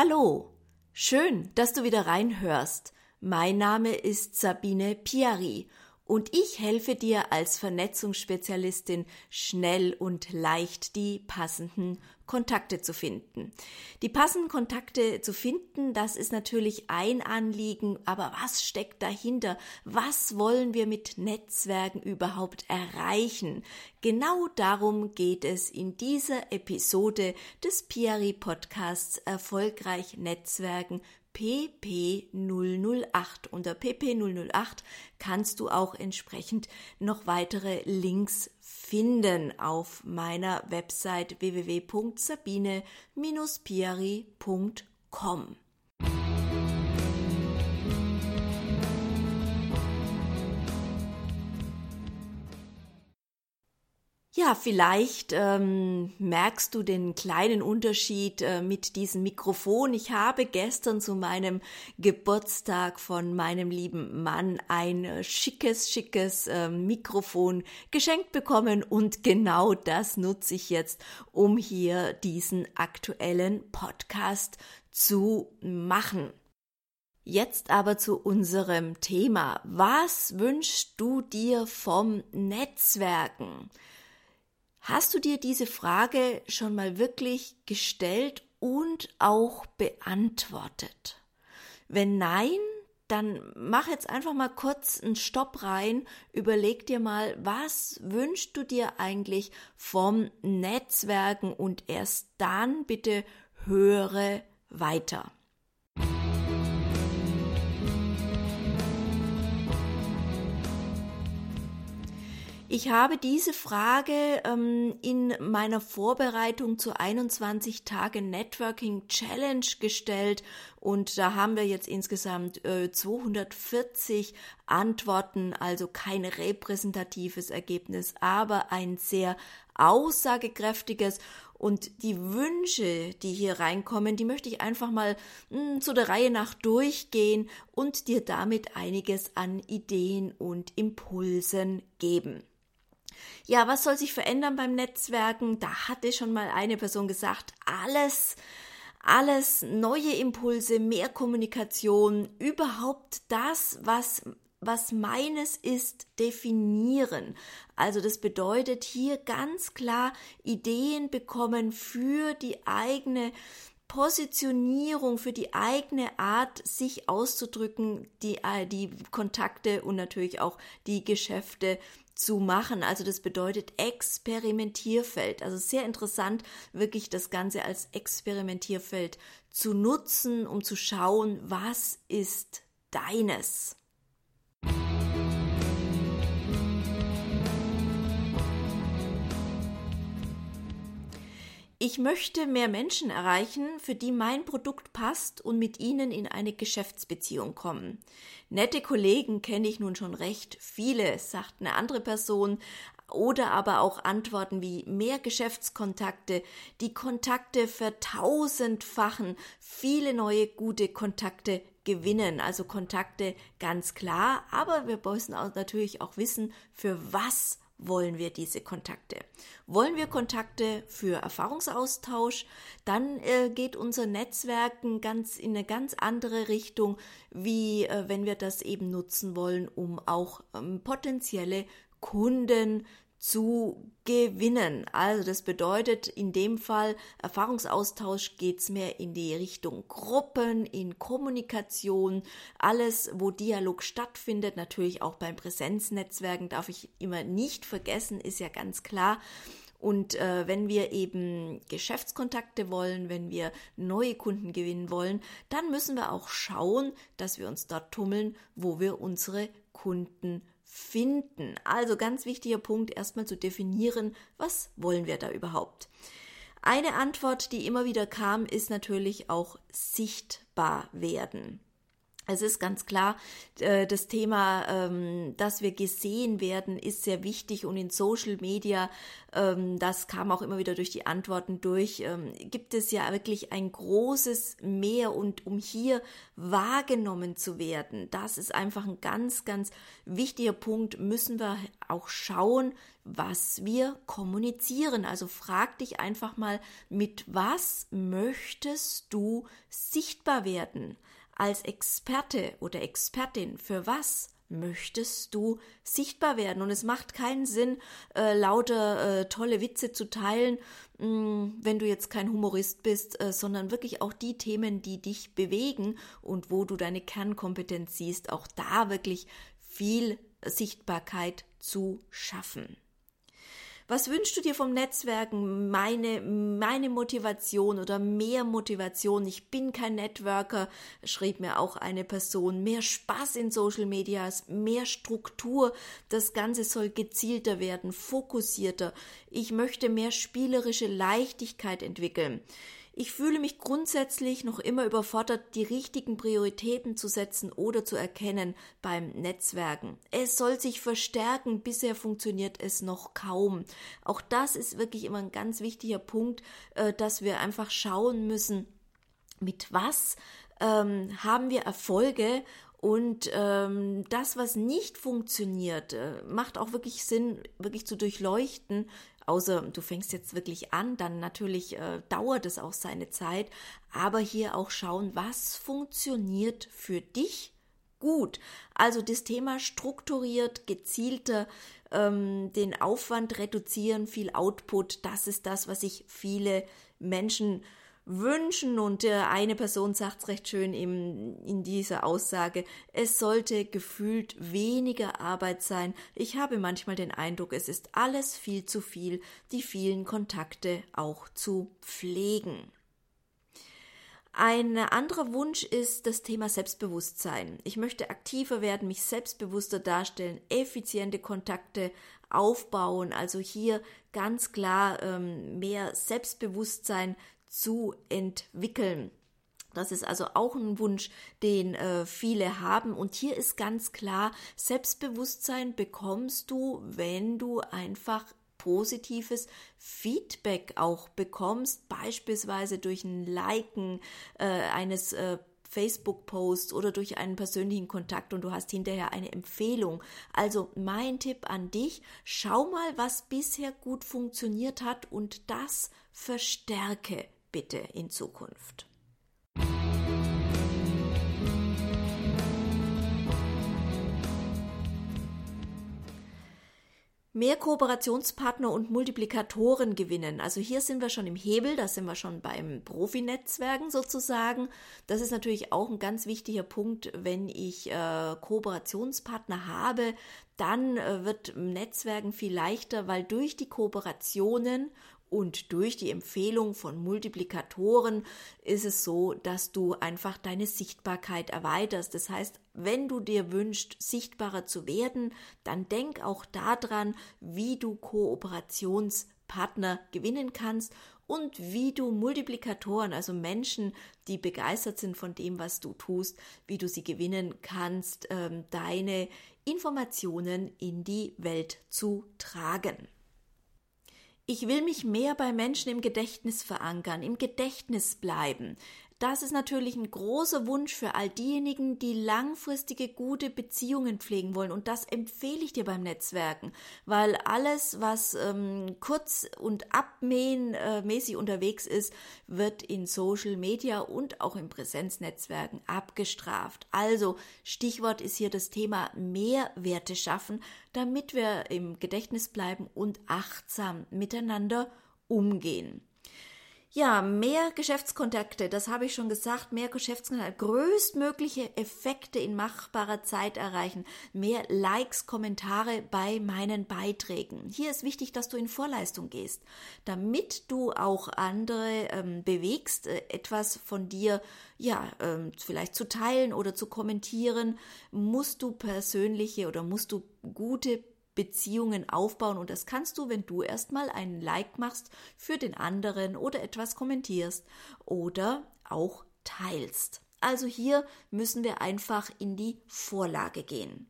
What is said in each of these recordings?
Hallo, schön, dass du wieder reinhörst. Mein Name ist Sabine Piari und ich helfe dir als Vernetzungsspezialistin schnell und leicht die passenden Kontakte zu finden. Die passenden Kontakte zu finden, das ist natürlich ein Anliegen, aber was steckt dahinter? Was wollen wir mit Netzwerken überhaupt erreichen? Genau darum geht es in dieser Episode des Piari Podcasts Erfolgreich Netzwerken PP008. Unter PP008 kannst du auch entsprechend noch weitere Links finden auf meiner Website www.sabine-piari.com. Ja, vielleicht ähm, merkst du den kleinen Unterschied äh, mit diesem Mikrofon. Ich habe gestern zu meinem Geburtstag von meinem lieben Mann ein äh, schickes, schickes äh, Mikrofon geschenkt bekommen und genau das nutze ich jetzt, um hier diesen aktuellen Podcast zu machen. Jetzt aber zu unserem Thema. Was wünschst du dir vom Netzwerken? Hast du dir diese Frage schon mal wirklich gestellt und auch beantwortet? Wenn nein, dann mach jetzt einfach mal kurz einen Stopp rein, überleg dir mal, was wünschst du dir eigentlich vom Netzwerken und erst dann bitte höre weiter. Ich habe diese Frage ähm, in meiner Vorbereitung zur 21 Tage Networking Challenge gestellt und da haben wir jetzt insgesamt äh, 240 Antworten, also kein repräsentatives Ergebnis, aber ein sehr aussagekräftiges und die Wünsche, die hier reinkommen, die möchte ich einfach mal mh, hm, zu der Reihe nach durchgehen und dir damit einiges an Ideen und Impulsen geben. Ja, was soll sich verändern beim Netzwerken? Da hatte schon mal eine Person gesagt, alles, alles neue Impulse, mehr Kommunikation, überhaupt das, was was meines ist, definieren. Also das bedeutet hier ganz klar Ideen bekommen für die eigene Positionierung, für die eigene Art, sich auszudrücken, die, äh, die Kontakte und natürlich auch die Geschäfte zu machen. Also das bedeutet Experimentierfeld. Also sehr interessant, wirklich das Ganze als Experimentierfeld zu nutzen, um zu schauen, was ist deines. Ich möchte mehr Menschen erreichen, für die mein Produkt passt und mit ihnen in eine Geschäftsbeziehung kommen. Nette Kollegen kenne ich nun schon recht viele, sagt eine andere Person, oder aber auch Antworten wie mehr Geschäftskontakte, die Kontakte vertausendfachen, viele neue gute Kontakte gewinnen, also Kontakte ganz klar, aber wir müssen auch natürlich auch wissen, für was wollen wir diese Kontakte. Wollen wir Kontakte für Erfahrungsaustausch, dann äh, geht unser Netzwerken ganz in eine ganz andere Richtung, wie äh, wenn wir das eben nutzen wollen, um auch ähm, potenzielle Kunden zu gewinnen. Also das bedeutet in dem Fall Erfahrungsaustausch geht's mehr in die Richtung Gruppen, in Kommunikation, alles, wo Dialog stattfindet, natürlich auch beim Präsenznetzwerken darf ich immer nicht vergessen, ist ja ganz klar. Und äh, wenn wir eben Geschäftskontakte wollen, wenn wir neue Kunden gewinnen wollen, dann müssen wir auch schauen, dass wir uns dort tummeln, wo wir unsere Kunden finden. Also ganz wichtiger Punkt, erstmal zu definieren, was wollen wir da überhaupt. Eine Antwort, die immer wieder kam, ist natürlich auch sichtbar werden. Es ist ganz klar, äh, das Thema, ähm, dass wir gesehen werden, ist sehr wichtig und in Social Media, ähm, das kam auch immer wieder durch die Antworten durch, ähm, gibt es ja wirklich ein großes Mehr und um hier wahrgenommen zu werden, das ist einfach ein ganz, ganz wichtiger Punkt, müssen wir auch schauen, was wir kommunizieren. Also frag dich einfach mal, mit was möchtest du sichtbar werden? Als Experte oder Expertin für was möchtest du sichtbar werden? Und es macht keinen Sinn, äh, lauter äh, tolle Witze zu teilen, mh, mm, wenn du jetzt kein Humorist bist, äh, sondern wirklich auch die Themen, die dich bewegen und wo du deine Kernkompetenz siehst, auch da wirklich viel Sichtbarkeit zu schaffen. Was wünschst du dir vom Netzwerken? Meine, meine Motivation oder mehr Motivation. Ich bin kein Networker, schrieb mir auch eine Person. Mehr Spaß in Social Medias, mehr Struktur. Das Ganze soll gezielter werden, fokussierter. Ich möchte mehr spielerische Leichtigkeit entwickeln. Ich fühle mich grundsätzlich noch immer überfordert, die richtigen Prioritäten zu setzen oder zu erkennen beim Netzwerken. Es soll sich verstärken, bisher funktioniert es noch kaum. Auch das ist wirklich immer ein ganz wichtiger Punkt, äh, dass wir einfach schauen müssen, mit was ähm, haben wir Erfolge und ähm, das, was nicht funktioniert, äh, macht auch wirklich Sinn, wirklich zu durchleuchten Außer du fängst jetzt wirklich an, dann natürlich äh, dauert es auch seine Zeit. Aber hier auch schauen, was funktioniert für dich gut. Also das Thema strukturiert, gezielter, ähm, den Aufwand reduzieren, viel Output, das ist das, was sich viele Menschen wünschen. Und eine Person sagt es recht schön im, in dieser Aussage, es sollte gefühlt weniger Arbeit sein. Ich habe manchmal den Eindruck, es ist alles viel zu viel, die vielen Kontakte auch zu pflegen. Ein anderer Wunsch ist das Thema Selbstbewusstsein. Ich möchte aktiver werden, mich selbstbewusster darstellen, effiziente Kontakte aufbauen, also hier ganz klar ähm, mehr Selbstbewusstsein zu entwickeln. Das ist also auch ein Wunsch, den äh, viele haben. Und hier ist ganz klar, Selbstbewusstsein bekommst du, wenn du einfach positives Feedback auch bekommst, beispielsweise durch ein Liken äh, eines äh, Facebook-Post oder durch einen persönlichen Kontakt und du hast hinterher eine Empfehlung. Also mein Tipp an dich, schau mal, was bisher gut funktioniert hat und das verstärke bitte in Zukunft. mehr Kooperationspartner und Multiplikatoren gewinnen. Also hier sind wir schon im Hebel, da sind wir schon beim Profinetzwerken sozusagen. Das ist natürlich auch ein ganz wichtiger Punkt, wenn ich äh, Kooperationspartner habe, dann äh, wird Netzwerken viel leichter, weil durch die Kooperationen und durch die Empfehlung von Multiplikatoren ist es so, dass du einfach deine Sichtbarkeit erweiterst. Das heißt, wenn du dir wünschst, sichtbarer zu werden, dann denk auch daran, wie du Kooperationspartner gewinnen kannst und wie du Multiplikatoren, also Menschen, die begeistert sind von dem, was du tust, wie du sie gewinnen kannst, ähm, deine Informationen in die Welt zu tragen. Ich will mich mehr bei Menschen im Gedächtnis verankern, im Gedächtnis bleiben. Das ist natürlich ein großer Wunsch für all diejenigen, die langfristige gute Beziehungen pflegen wollen. Und das empfehle ich dir beim Netzwerken, weil alles, was ähm, kurz und abmähenmäßig äh, unterwegs ist, wird in Social Media und auch in Präsenznetzwerken abgestraft. Also Stichwort ist hier das Thema Mehrwerte schaffen, damit wir im Gedächtnis bleiben und achtsam miteinander umgehen. Ja, mehr Geschäftskontakte, das habe ich schon gesagt, mehr Geschäftskontakte, größtmögliche Effekte in machbarer Zeit erreichen, mehr Likes, Kommentare bei meinen Beiträgen. Hier ist wichtig, dass du in Vorleistung gehst, damit du auch andere ähm, bewegst, äh, etwas von dir, ja, ähm, vielleicht zu teilen oder zu kommentieren, musst du persönliche oder musst du gute Beziehungen aufbauen und das kannst du, wenn du erstmal einen Like machst für den anderen oder etwas kommentierst oder auch teilst. Also hier müssen wir einfach in die Vorlage gehen.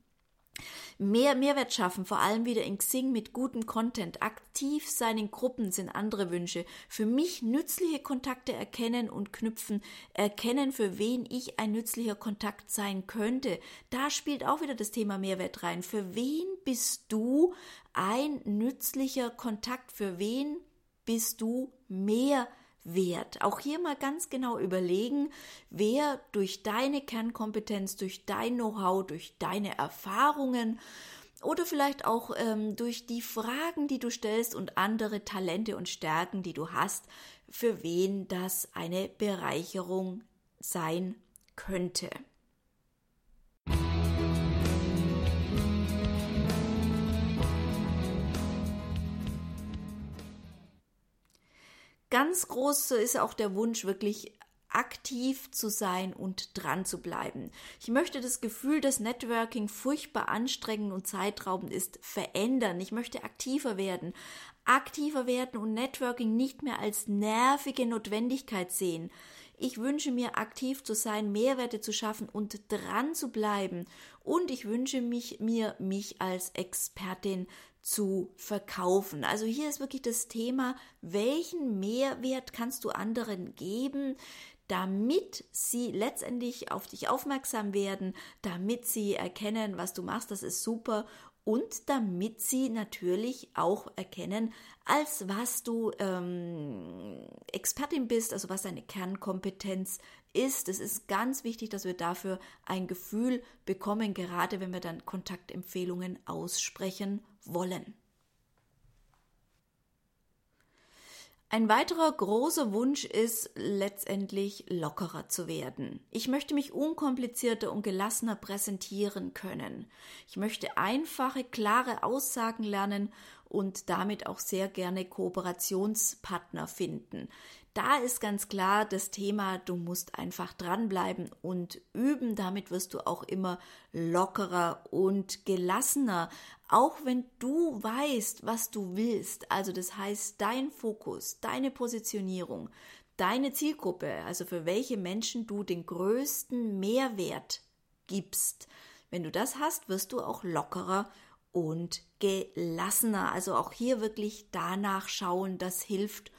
Mehr Mehrwert schaffen, vor allem wieder in Xing mit gutem Content. Aktiv sein in Gruppen sind andere Wünsche. Für mich nützliche Kontakte erkennen und knüpfen. Erkennen, für wen ich ein nützlicher Kontakt sein könnte. Da spielt auch wieder das Thema Mehrwert rein. Für wen bist du ein nützlicher Kontakt? Für wen bist du mehr wert. Auch hier mal ganz genau überlegen, wer durch deine Kernkompetenz, durch dein Know-how, durch deine Erfahrungen oder vielleicht auch ähm, durch die Fragen, die du stellst und andere Talente und Stärken, die du hast, für wen das eine Bereicherung sein könnte. Ganz groß ist auch der Wunsch, wirklich aktiv zu sein und dran zu bleiben. Ich möchte das Gefühl, dass Networking furchtbar anstrengend und zeitraubend ist, verändern. Ich möchte aktiver werden, aktiver werden und Networking nicht mehr als nervige Notwendigkeit sehen. Ich wünsche mir aktiv zu sein, Mehrwerte zu schaffen und dran zu bleiben. Und ich wünsche mich, mir, mich als Expertin zu verkaufen. Also hier ist wirklich das Thema, welchen Mehrwert kannst du anderen geben, damit sie letztendlich auf dich aufmerksam werden, damit sie erkennen, was du machst, das ist super und damit sie natürlich auch erkennen, als was du ähm, Expertin bist, also was deine Kernkompetenz ist. Es ist ganz wichtig, dass wir dafür ein Gefühl bekommen, gerade wenn wir dann Kontaktempfehlungen aussprechen wollen. Ein weiterer großer Wunsch ist letztendlich lockerer zu werden. Ich möchte mich unkomplizierter und gelassener präsentieren können. Ich möchte einfache, klare Aussagen lernen und damit auch sehr gerne Kooperationspartner finden da ist ganz klar das Thema, du musst einfach dranbleiben und üben. Damit wirst du auch immer lockerer und gelassener, auch wenn du weißt, was du willst. Also das heißt, dein Fokus, deine Positionierung, deine Zielgruppe, also für welche Menschen du den größten Mehrwert gibst. Wenn du das hast, wirst du auch lockerer und gelassener. Also auch hier wirklich danach schauen, das hilft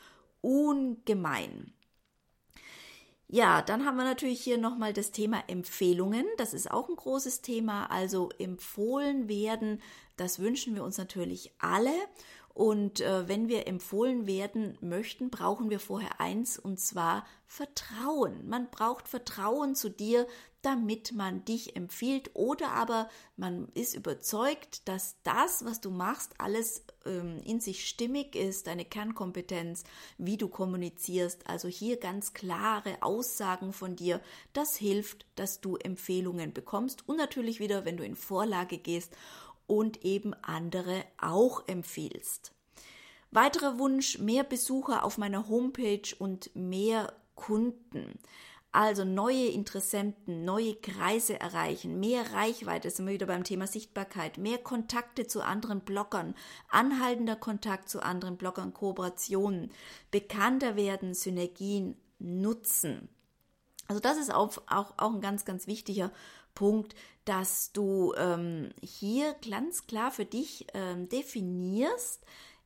ungemein. Ja, dann haben wir natürlich hier nochmal das Thema Empfehlungen. Das ist auch ein großes Thema. Also empfohlen werden, das wünschen wir uns natürlich alle. Und äh, wenn wir empfohlen werden möchten, brauchen wir vorher eins, und zwar Vertrauen. Man braucht Vertrauen zu dir, damit man dich empfiehlt oder aber man ist überzeugt, dass das, was du machst, alles ähm, in sich stimmig ist, deine Kernkompetenz, wie du kommunizierst. Also hier ganz klare Aussagen von dir. Das hilft, dass du Empfehlungen bekommst und natürlich wieder, wenn du in Vorlage gehst und eben andere auch empfiehlst. Weiterer Wunsch, mehr Besucher auf meiner Homepage und mehr Kunden. Also neue Interessenten, neue Kreise erreichen, mehr Reichweite, sind wir wieder beim Thema Sichtbarkeit, mehr Kontakte zu anderen Bloggern, anhaltender Kontakt zu anderen Bloggern, Kooperationen, bekannter werden, Synergien nutzen. Also das ist auch, auch, auch ein ganz, ganz wichtiger Punkt, dass du ähm, hier ganz klar für dich ähm, definierst,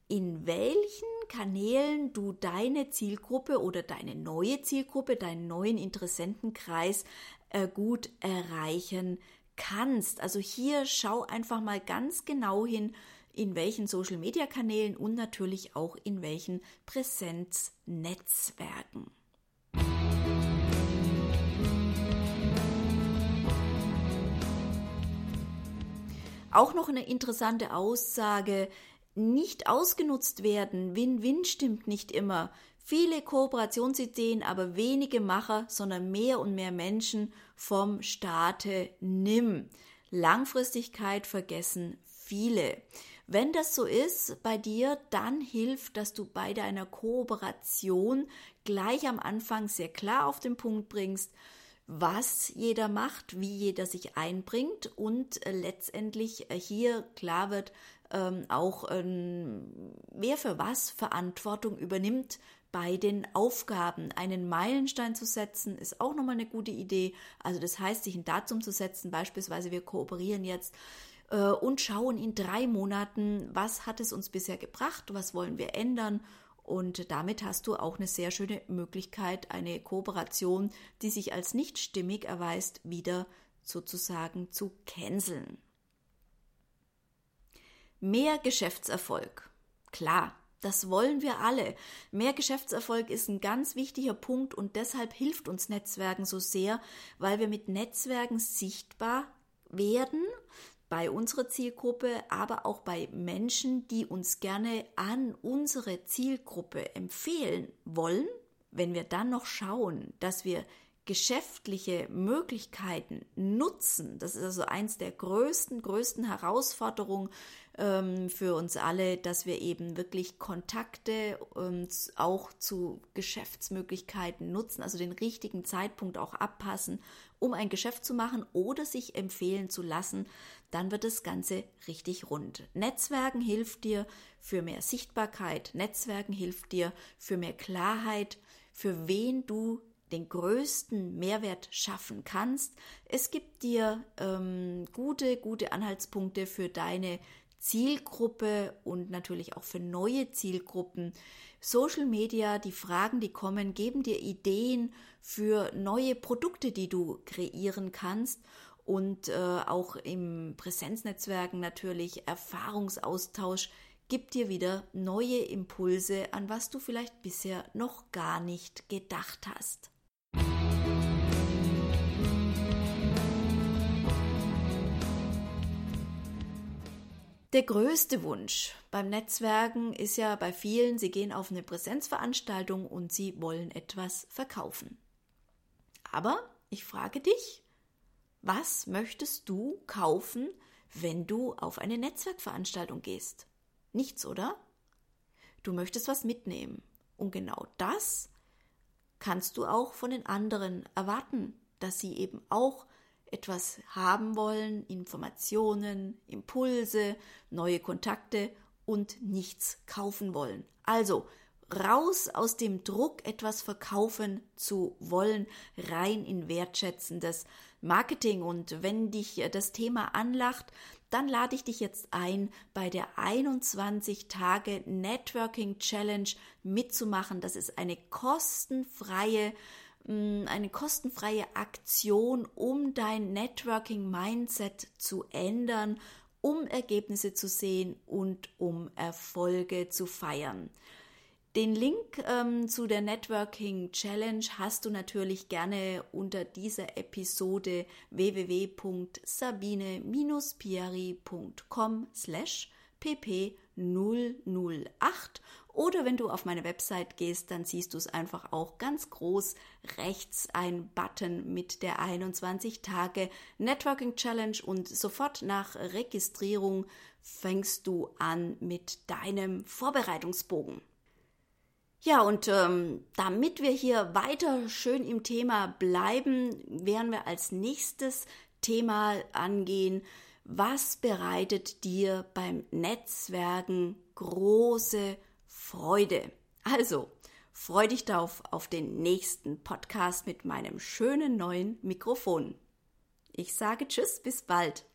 in welchen Kanälen du deine Zielgruppe oder deine neue Zielgruppe, deinen neuen Interessentenkreis äh, gut erreichen kannst. Also hier schau einfach mal ganz genau hin, in welchen Social-Media-Kanälen und natürlich auch in welchen Präsenznetzwerken. Auch noch eine interessante Aussage, nicht ausgenutzt werden. Win-Win stimmt nicht immer. Viele Kooperationsideen, aber wenige Macher, sondern mehr und mehr Menschen vom Staate nimm. Langfristigkeit vergessen viele. Wenn das so ist bei dir, dann hilft, dass du bei deiner Kooperation gleich am Anfang sehr klar auf den Punkt bringst, was jeder macht, wie jeder sich einbringt und äh, letztendlich äh, hier klar wird, ähm, auch ähm, wer für was Verantwortung übernimmt bei den Aufgaben. Einen Meilenstein zu setzen, ist auch nochmal eine gute Idee. Also das heißt, sich ein Datum zu setzen, beispielsweise wir kooperieren jetzt äh, und schauen in drei Monaten, was hat es uns bisher gebracht, was wollen wir ändern. Und damit hast du auch eine sehr schöne Möglichkeit, eine Kooperation, die sich als nicht stimmig erweist, wieder sozusagen zu canceln. Mehr Geschäftserfolg. Klar, das wollen wir alle. Mehr Geschäftserfolg ist ein ganz wichtiger Punkt und deshalb hilft uns Netzwerken so sehr, weil wir mit Netzwerken sichtbar werden bei unserer Zielgruppe, aber auch bei Menschen, die uns gerne an unsere Zielgruppe empfehlen wollen. Wenn wir dann noch schauen, dass wir geschäftliche Möglichkeiten nutzen, das ist also eins der größten, größten Herausforderungen ähm, für uns alle, dass wir eben wirklich Kontakte und auch zu Geschäftsmöglichkeiten nutzen, also den richtigen Zeitpunkt auch abpassen, um ein Geschäft zu machen oder sich empfehlen zu lassen, dann wird das Ganze richtig rund. Netzwerken hilft dir für mehr Sichtbarkeit, Netzwerken hilft dir für mehr Klarheit, für wen du den größten Mehrwert schaffen kannst. Es gibt dir ähm, gute, gute Anhaltspunkte für deine Zielgruppe und natürlich auch für neue Zielgruppen. Social Media, die Fragen, die kommen, geben dir Ideen für neue Produkte, die du kreieren kannst und äh, auch im Präsenznetzwerken natürlich Erfahrungsaustausch gibt dir wieder neue Impulse, an was du vielleicht bisher noch gar nicht gedacht hast. Der größte Wunsch beim Netzwerken ist ja bei vielen, sie gehen auf eine Präsenzveranstaltung und sie wollen etwas verkaufen. Aber ich frage dich, was möchtest du kaufen, wenn du auf eine Netzwerkveranstaltung gehst? Nichts, oder? Du möchtest was mitnehmen. Und genau das kannst du auch von den anderen erwarten, dass sie eben auch etwas haben wollen, Informationen, Impulse, neue Kontakte und nichts kaufen wollen. Also raus aus dem Druck, etwas verkaufen zu wollen, rein in wertschätzendes Marketing. Und wenn dich das Thema anlacht, dann lade ich dich jetzt ein, bei der 21 Tage Networking Challenge mitzumachen. Das ist eine kostenfreie eine kostenfreie Aktion, um dein Networking-Mindset zu ändern, um Ergebnisse zu sehen und um Erfolge zu feiern. Den Link ähm, zu der Networking Challenge hast du natürlich gerne unter dieser Episode www.sabine-pieri.com slash pp008 oder wenn du auf meine Website gehst, dann siehst du es einfach auch ganz groß rechts ein Button mit der 21 Tage Networking Challenge und sofort nach Registrierung fängst du an mit deinem Vorbereitungsbogen. Ja, und ähm, damit wir hier weiter schön im Thema bleiben, werden wir als nächstes Thema angehen, was bereitet dir beim Netzwerken große Freude. Also, freu dich darauf auf den nächsten Podcast mit meinem schönen neuen Mikrofon. Ich sage Tschüss, bis bald.